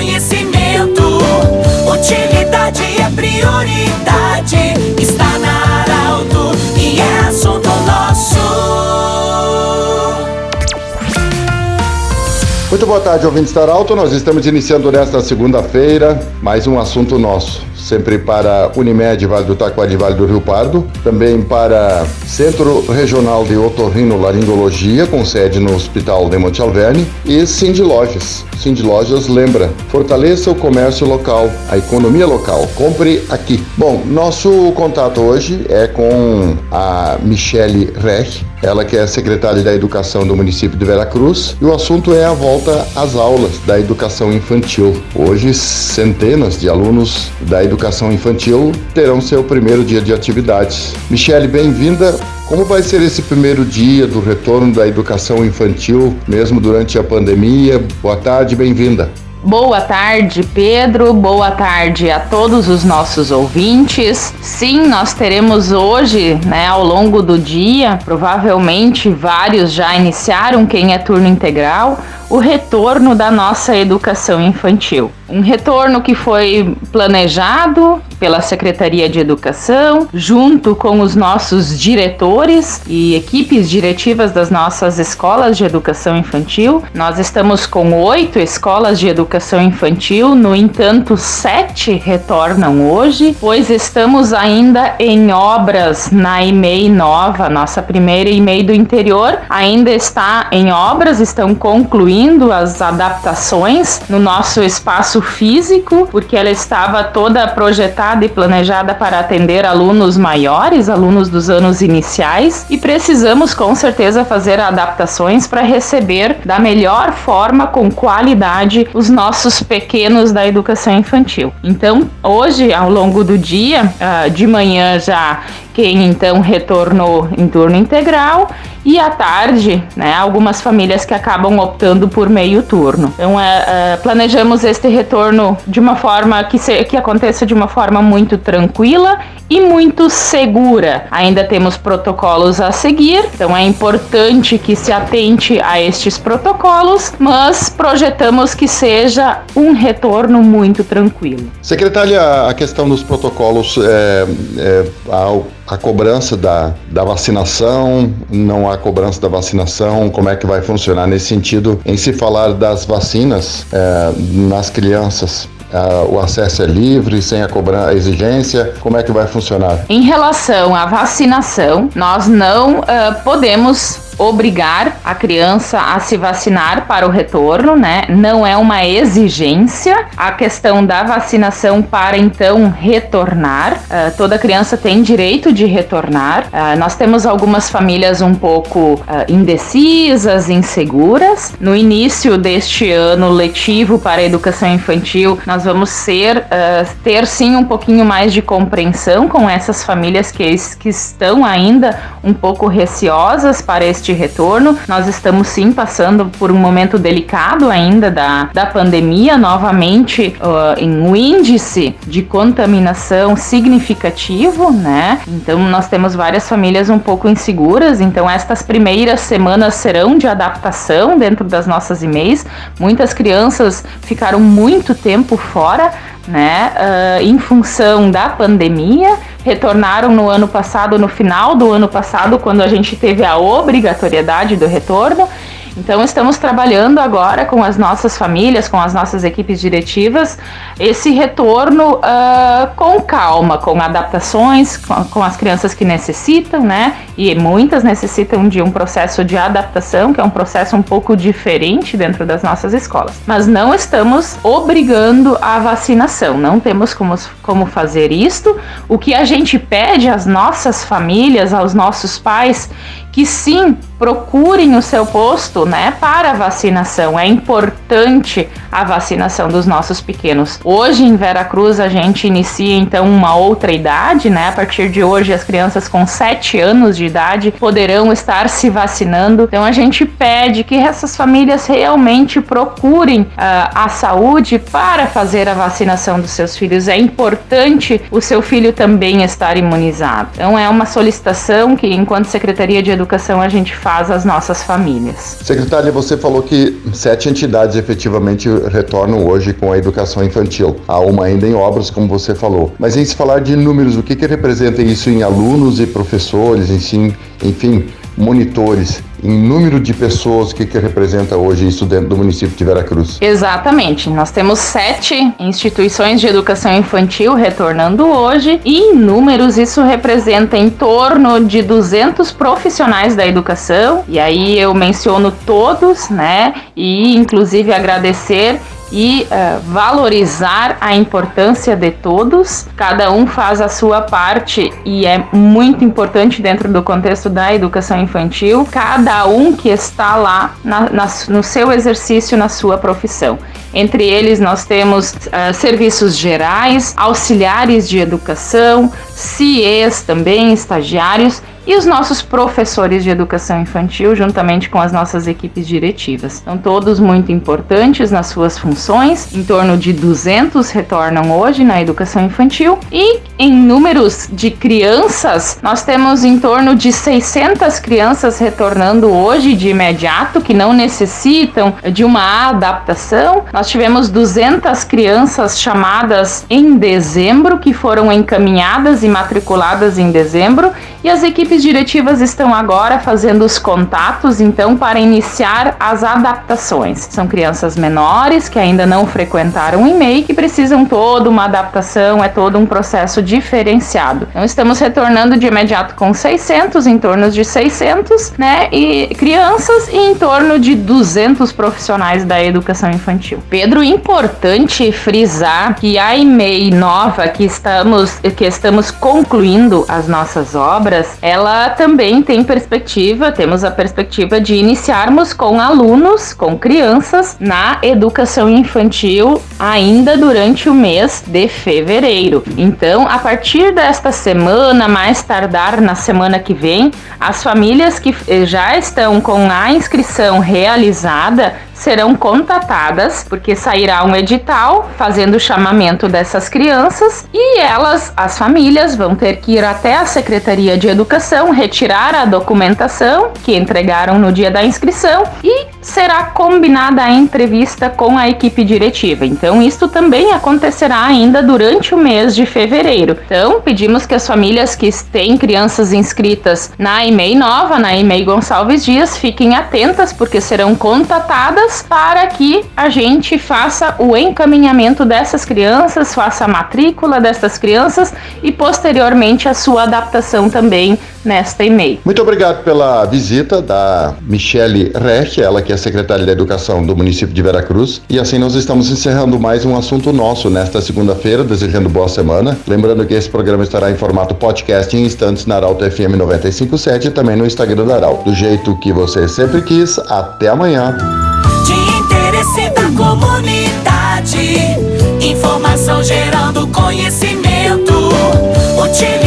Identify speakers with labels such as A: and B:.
A: conhecimento. Utilidade é prioridade. Está na Arauto e é assunto nosso.
B: Muito boa tarde, ouvintes da Arauto. Nós estamos iniciando nesta segunda-feira mais um assunto nosso sempre para Unimed Vale do Taquari Vale do Rio Pardo, também para Centro Regional de Otorrino Laringologia, com sede no Hospital de Monte Alverne, e Cindy Lojas. Cindy Lojas lembra, fortaleça o comércio local, a economia local, compre aqui. Bom, nosso contato hoje é com a Michele Rech, ela que é secretária da Educação do município de Veracruz, e o assunto é a volta às aulas da educação infantil. Hoje, centenas de alunos da educação infantil terão seu primeiro dia de atividades. Michele, bem-vinda. Como vai ser esse primeiro dia do retorno da educação infantil, mesmo durante a pandemia? Boa tarde, bem-vinda.
C: Boa tarde, Pedro. Boa tarde a todos os nossos ouvintes. Sim, nós teremos hoje, né, ao longo do dia, provavelmente vários já iniciaram quem é turno integral, o retorno da nossa educação infantil. Um retorno que foi planejado pela Secretaria de Educação, junto com os nossos diretores e equipes diretivas das nossas escolas de educação infantil. Nós estamos com oito escolas de educação infantil, no entanto, sete retornam hoje, pois estamos ainda em obras na EMEI nova, nossa primeira EMEI do interior, ainda está em obras, estão concluindo as adaptações no nosso espaço físico, porque ela estava toda projetada e planejada para atender alunos maiores, alunos dos anos iniciais, e precisamos com certeza fazer adaptações para receber da melhor forma, com qualidade, os nossos pequenos da educação infantil. Então, hoje, ao longo do dia, ah, de manhã já quem então retornou em turno integral e à tarde, né, algumas famílias que acabam optando por meio turno. Então, é, é, planejamos este retorno de uma forma que, se, que aconteça de uma forma muito tranquila e muito segura. Ainda temos protocolos a seguir, então é importante que se atente a estes protocolos, mas projetamos que seja um retorno muito tranquilo.
B: Secretária, a questão dos protocolos é, é, a, a cobrança da, da vacinação, não há cobrança da vacinação, como é que vai funcionar nesse sentido em se falar das vacinas é, nas crianças? Uh, o acesso é livre, sem a cobrança, exigência? Como é que vai funcionar?
C: Em relação à vacinação, nós não uh, podemos obrigar a criança a se vacinar para o retorno, né? Não é uma exigência a questão da vacinação para então retornar. Uh, toda criança tem direito de retornar. Uh, nós temos algumas famílias um pouco uh, indecisas, inseguras. No início deste ano letivo para a educação infantil, nós vamos ser ter sim um pouquinho mais de compreensão com essas famílias que, que estão ainda um pouco receosas para este de retorno. Nós estamos sim passando por um momento delicado ainda da, da pandemia, novamente uh, em um índice de contaminação significativo, né? Então nós temos várias famílias um pouco inseguras, então estas primeiras semanas serão de adaptação dentro das nossas e-mails. Muitas crianças ficaram muito tempo fora né, uh, em função da pandemia, retornaram no ano passado, no final do ano passado, quando a gente teve a obrigatoriedade do retorno, então, estamos trabalhando agora com as nossas famílias, com as nossas equipes diretivas, esse retorno uh, com calma, com adaptações, com, com, as crianças que necessitam, né? E muitas necessitam de um processo de adaptação, que é um processo um pouco diferente dentro das nossas escolas. Mas não estamos obrigando a vacinação, não temos como, como fazer isto. O que a gente pede às nossas famílias, aos nossos pais, que sim procurem o seu posto, né, para a vacinação. É importante a vacinação dos nossos pequenos. Hoje em Veracruz a gente inicia então uma outra idade, né? A partir de hoje as crianças com 7 anos de idade poderão estar se vacinando. Então a gente pede que essas famílias realmente procurem uh, a saúde para fazer a vacinação dos seus filhos. É importante o seu filho também estar imunizado. Então é uma solicitação que enquanto Secretaria de Educação a gente faz às nossas famílias.
B: Secretária, você falou que sete entidades efetivamente retornam hoje com a educação infantil. Há uma ainda em obras, como você falou. Mas em se falar de números, o que, que representa isso em alunos e professores, enfim, enfim monitores, em número de pessoas, o que, que representa hoje isso dentro do município de Veracruz?
C: Exatamente. Nós temos sete instituições de educação infantil retornando hoje e em números isso representa em torno de 200 profissionais da educação. E aí eu menciono todos, né? E inclusive agradecer e uh, valorizar a importância de todos. Cada um faz a sua parte e é muito importante dentro do contexto da educação infantil, cada um que está lá na, na, no seu exercício, na sua profissão. Entre eles, nós temos uh, serviços gerais, auxiliares de educação, CIEs também, estagiários e os nossos professores de educação infantil, juntamente com as nossas equipes diretivas. São todos muito importantes nas suas funções, em torno de 200 retornam hoje na educação infantil e em números de crianças, nós temos em torno de 600 crianças retornando hoje de imediato, que não necessitam de uma adaptação. Nós tivemos 200 crianças chamadas em dezembro, que foram encaminhadas e matriculadas em dezembro, e as equipes diretivas estão agora fazendo os contatos, então, para iniciar as adaptações. São crianças menores que ainda não frequentaram o e-mail que precisam toda uma adaptação, é todo um processo diferenciado. Então, estamos retornando de imediato com 600, em torno de 600, né, e crianças e em torno de 200 profissionais da educação infantil. Pedro, importante frisar que a e-mail nova que estamos que estamos concluindo as nossas obras, ela ela também tem perspectiva, temos a perspectiva de iniciarmos com alunos, com crianças, na educação infantil ainda durante o mês de fevereiro. Então, a partir desta semana, mais tardar na semana que vem, as famílias que já estão com a inscrição realizada serão contatadas, porque sairá um edital fazendo o chamamento dessas crianças e elas, as famílias, vão ter que ir até a Secretaria de Educação, retirar a documentação que entregaram no dia da inscrição e será combinada a entrevista com a equipe diretiva. Então, isto também acontecerá ainda durante o mês de fevereiro. Então, pedimos que as famílias que têm crianças inscritas na EMEI nova, na EMEI Gonçalves Dias, fiquem atentas, porque serão contatadas para que a gente faça o encaminhamento dessas crianças, faça a matrícula dessas crianças e posteriormente a sua adaptação também nesta e-mail.
B: Muito obrigado pela visita da Michele Reich, ela que é secretária de Educação do município de Veracruz. E assim nós estamos encerrando mais um assunto nosso nesta segunda-feira, desejando boa semana. Lembrando que esse programa estará em formato podcast em instantes na Arauto FM 957 e também no Instagram da Arauto. Do jeito que você sempre quis. Até amanhã.
A: De interesse da comunidade, informação gerando conhecimento. Utiliza